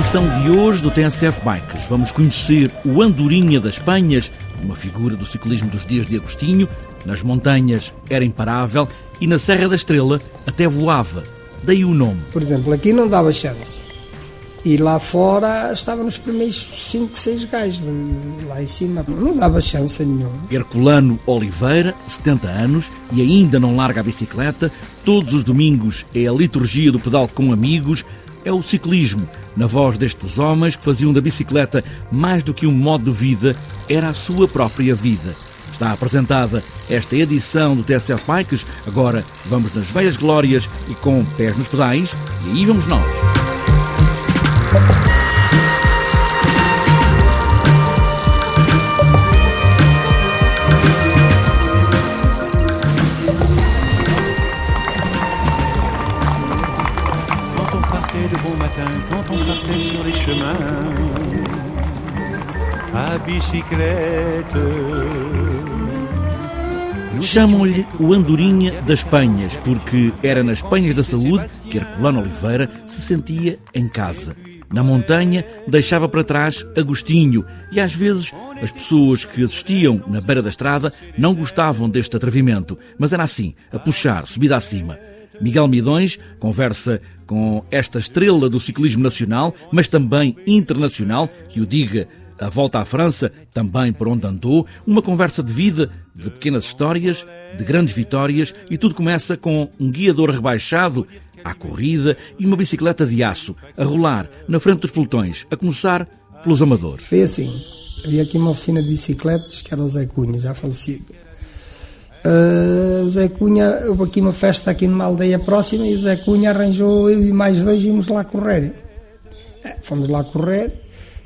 edição de hoje do TSF Bikes vamos conhecer o Andorinha das Penhas, uma figura do ciclismo dos dias de Agostinho. Nas montanhas era imparável e na Serra da Estrela até voava. Daí o nome. Por exemplo, aqui não dava chance. E lá fora estava nos primeiros 5, 6 gajos, lá em cima. Não dava chance nenhuma. Herculano Oliveira, 70 anos, e ainda não larga a bicicleta. Todos os domingos é a liturgia do pedal com amigos. É o ciclismo, na voz destes homens que faziam da bicicleta mais do que um modo de vida, era a sua própria vida. Está apresentada esta edição do TSF Bikes. Agora vamos nas velhas glórias e com pés nos pedais, e aí vamos nós. Quand on partait sur les chemins, à bicyclette. Chamam-lhe o Andorinha das Penhas, porque era nas Penhas da Saúde que Herculano Oliveira se sentia em casa. Na montanha deixava para trás Agostinho e às vezes as pessoas que assistiam na beira da estrada não gostavam deste atrevimento, mas era assim, a puxar, subida acima. Miguel Midões conversa com esta estrela do ciclismo nacional, mas também internacional, que o diga a volta à França, também por onde andou, uma conversa de vida, de pequenas histórias, de grandes vitórias, e tudo começa com um guiador rebaixado à corrida e uma bicicleta de aço a rolar na frente dos pelotões, a começar pelos amadores. Foi assim. Havia aqui uma oficina de bicicletas que era o Zé Cunha, já falecido. Uh, o Zé Cunha, houve aqui uma festa aqui numa aldeia próxima e o Zé Cunha arranjou eu e mais dois e íamos lá correr. É, fomos lá correr,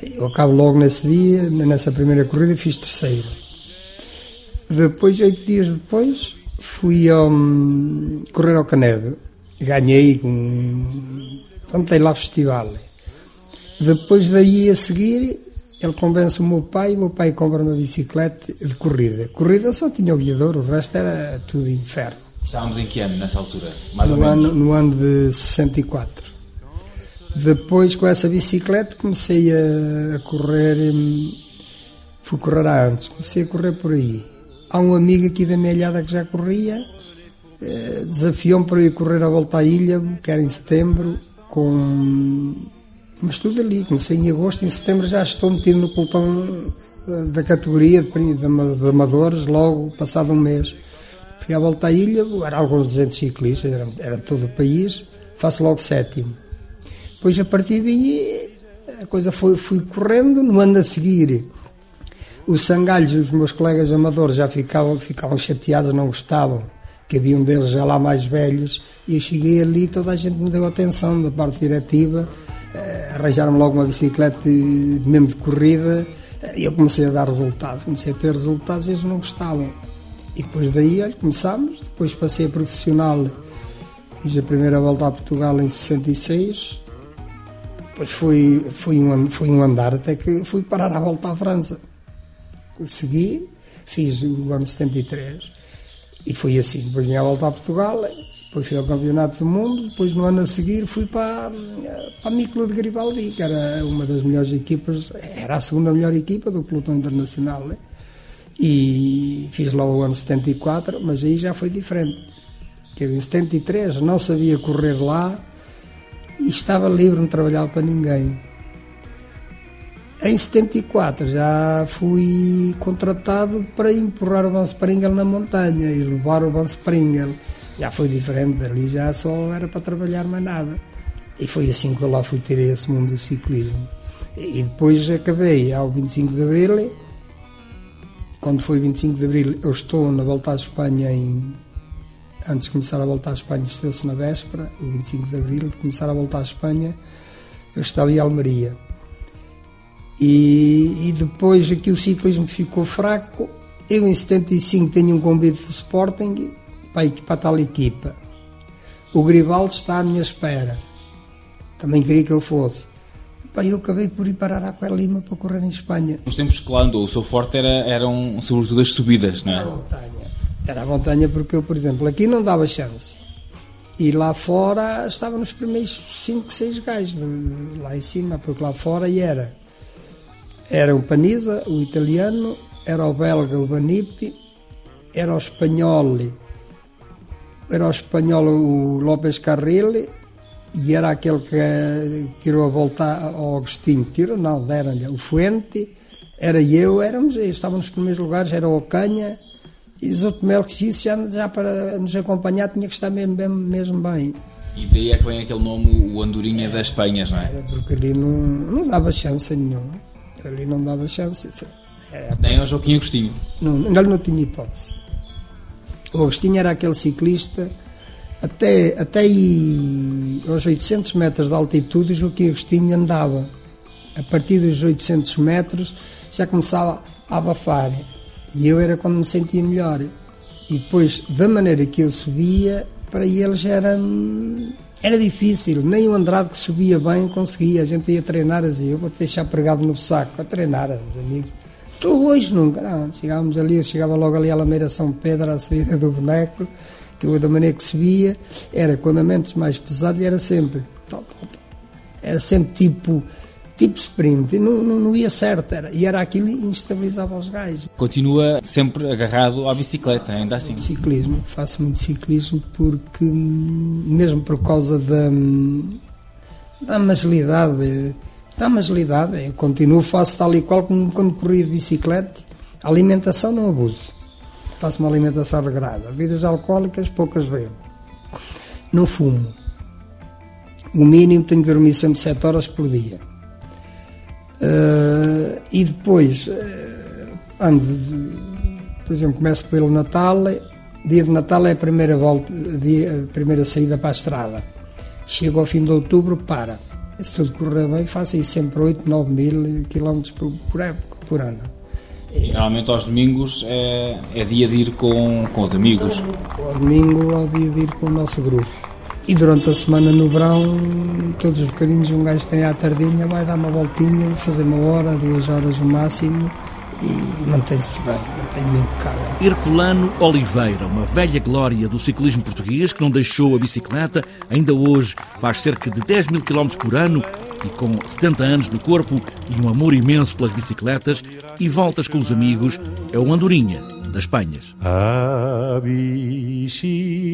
eu acabo logo nesse dia, nessa primeira corrida fiz terceiro. Depois, oito dias depois, fui um, correr ao Canedo. Ganhei com. Pronto, lá festival. Depois daí a seguir, ele convence o meu pai, o meu pai compra uma bicicleta de corrida. Corrida só tinha o guiador, o resto era tudo inferno. Estávamos em que ano nessa altura? Mais no ou menos? ano, no ano de 64. Depois, com essa bicicleta, comecei a, correr. hum, Fui correr há antes, comecei a correr por aí. Há um amigo aqui da minha ilhada que já corria, eh, desafiou-me para ir correr a volta à ilha, que era em setembro, com. Mas tudo ali, comecei em agosto, em setembro já estou metido no pelotão eh, da categoria de, de amadores, logo passado um mês. Fui à volta à ilha, eram alguns 200 ciclistas, era, era todo o país, faço logo sétimo. Depois, a partir daí, a coisa foi, fui correndo, no ano a seguir, os sangalhos, os meus colegas amadores já ficavam, ficavam chateados, não gostavam, que havia um deles já lá mais velhos, e eu cheguei ali, toda a gente me deu atenção da parte diretiva, arranjaram-me logo uma bicicleta mesmo de corrida, e eu comecei a dar resultados, comecei a ter resultados e eles não gostavam. E depois daí, olha, começámos, depois passei a profissional, fiz a primeira volta a Portugal em 66, depois fui, fui, um, fui um andar até que fui parar à volta à França. Segui, fiz o ano 73 e foi assim. Depois vim à volta a Portugal, depois fui ao Campeonato do Mundo, depois no ano a seguir fui para, para a Miclo de Garibaldi, que era uma das melhores equipas, era a segunda melhor equipa do pelotão internacional. né? E fiz lá o ano 74, mas aí já foi diferente. Que em 73 não sabia correr lá e estava livre, não trabalhava para ninguém. Em 74 já fui contratado para empurrar o Van Springel na montanha e levar o Van Springel. Já foi diferente, ali já só era para trabalhar mais nada. E foi assim que eu lá fui ter esse mundo do ciclismo. E depois acabei ao 25 de Abril. Quando foi 25 de Abril, eu estou na volta à Espanha em antes de começar a voltar à Espanha, esteve-se na véspera, o 25 de Abril, de começar a voltar à Espanha, eu estava em Almeria. E, e depois aqui o ciclismo ficou fraco. Eu em 75 tenho um convite do Sporting para, para a tal equipa. O Gribaldi está à minha espera. Também queria que eu fosse. Pá, eu acabei por ir parar à Coelho Lima para correr em Espanha. Nos tempos que lá andou, o seu forte era, eram sobretudo as subidas, não Era a é? montanha. Era a montanha porque eu, por exemplo, aqui não dava chance. E lá fora estava nos primeiros 5, 6 gajos lá em cima, porque lá fora e era. Era o Paniza, o italiano, era o belga, o Banipi, era o espanhol, era o espanhol o López Carril e era aquele que tirou a volta ao Agostinho. Tirou, não, deram-lhe o Fuente, era eu, éramos, estávamos nos primeiros lugares, era o Ocanha e os outros Melquisis já, já para nos acompanhar tinha que estar mesmo, mesmo, mesmo bem. E daí é que vem aquele nome, o Andorinha das Penhas, não é? Era porque ali não, não dava chance nenhuma. Ali não dava chance. Nem ao Joaquim Agostinho. Não, ele não tinha hipótese. O Agostinho era aquele ciclista, até, até aí, aos 800 metros de altitude, o Joaquim Agostinho andava. A partir dos 800 metros já começava a abafar. E eu era quando me sentia melhor. E depois, da maneira que eu subia, para eles era, era difícil. Nem o Andrade que subia bem conseguia. A gente ia treinar assim, eu vou te deixar pregado no saco, a treinar, os amigos. Tu hoje nunca, não. Chegávamos ali, eu chegava logo ali à Lameira São Pedro, à saída do boneco, que da maneira que subia, era com andamentos mais pesados e era sempre. Era sempre tipo, tipo sprint, e não, não, não ia certo. Era, e era aquilo que instabilizava os gajos. Continua sempre agarrado à bicicleta, ainda assim. Ciclismo, faço muito ciclismo porque, hum, mesmo por causa da, hum, da agilidade, da agilidade, eu continuo, faço tal e qual como quando corria de bicicleta. A alimentação não abuso, faço uma alimentação regrada. Bebidas alcoólicas, poucas bebo. Não fumo. O mínimo tenho que dormir sempre 7 horas por dia. Eh, e depois eh, ando de- por exemplo, começo pelo Natal, dia de Natal é a primeira, volta, dia, a primeira saída para a estrada. Chego ao fim de outubro, para. Se tudo correr bem, faço aí sempre 8, 9 mil quilómetros por, por época, por ano. E normalmente aos domingos é, é dia de ir com, com os amigos. Ao domingo, ao dia de ir com o nosso grupo. E durante a semana no verão, todos os bocadinhos, um gajo tem à tardinha, vai dar uma voltinha, fazer uma hora, duas horas no máximo e mantém-se bem, mantém-me impecável. Herculano Oliveira, uma velha glória do ciclismo português que não deixou a bicicleta, ainda hoje faz cerca de 10 mil quilómetros por ano e com 70 anos no corpo e um amor imenso pelas bicicletas e voltas com os amigos, é o Andorinha das Penhas. A bicicleta.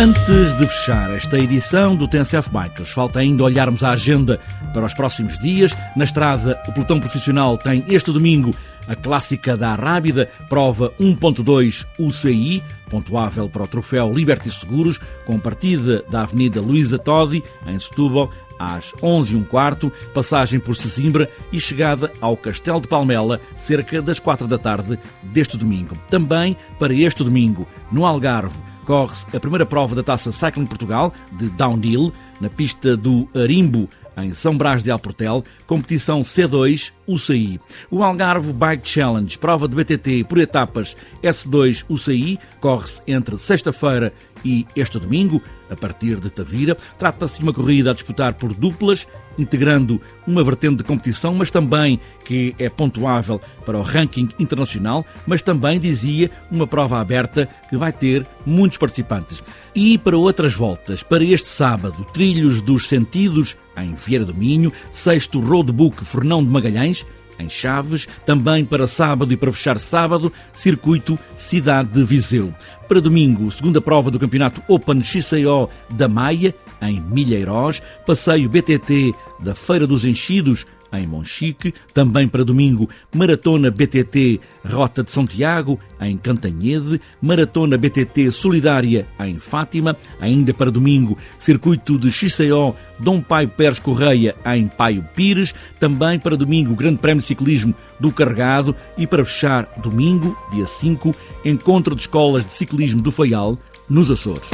Antes de fechar esta edição do TNCF Bikers, falta ainda olharmos a agenda para os próximos dias. Na estrada, o pelotão profissional tem este domingo a clássica da Rábida, prova 1.2 UCI, pontuável para o troféu Liberty Seguros, com partida da Avenida Luísa Todi, em Setúbal, às 11h15, passagem por Sesimbra e chegada ao Castelo de Palmela, cerca das 4 da tarde deste domingo. Também para este domingo, no Algarve, corre-se a primeira prova da Taça Cycling Portugal, de downhill, na pista do Arimbo, em São Brás de Alportel, competição C2 UCI. O Algarve Bike Challenge, prova de BTT por etapas S2 UCI, corre-se entre sexta-feira e este domingo, a partir de Tavira. Trata-se de uma corrida a disputar por duplas, integrando uma vertente de competição, mas também que é pontuável para o ranking internacional, mas também, dizia, uma prova aberta que vai ter muitos participantes. E para outras voltas, para este sábado, Trilhos dos Sentidos, em Vieira do Minho, sexto Roadbook Fernão de Magalhães, em Chaves, também para sábado e para fechar sábado, circuito Cidade de Viseu. Para domingo, segunda prova do campeonato Open XCO da Maia, em Milheiros, passeio BTT da Feira dos Enchidos, em Monchique, também para domingo, Maratona BTT Rota de São Tiago, em Cantanhede, Maratona BTT Solidária, em Fátima, ainda para domingo, Circuito de XCO Dom Paio Pérez Correia, em Paio Pires, também para domingo, Grande Prémio de Ciclismo do Carregado e para fechar domingo, dia 5, Encontro de Escolas de Ciclismo do Faial, nos Açores.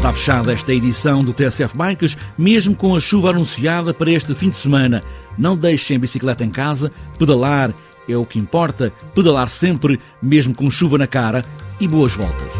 Está fechada esta edição do TSF Bikes, mesmo com a chuva anunciada para este fim de semana. Não deixem a bicicleta em casa, pedalar é o que importa, pedalar sempre, mesmo com chuva na cara, e boas voltas.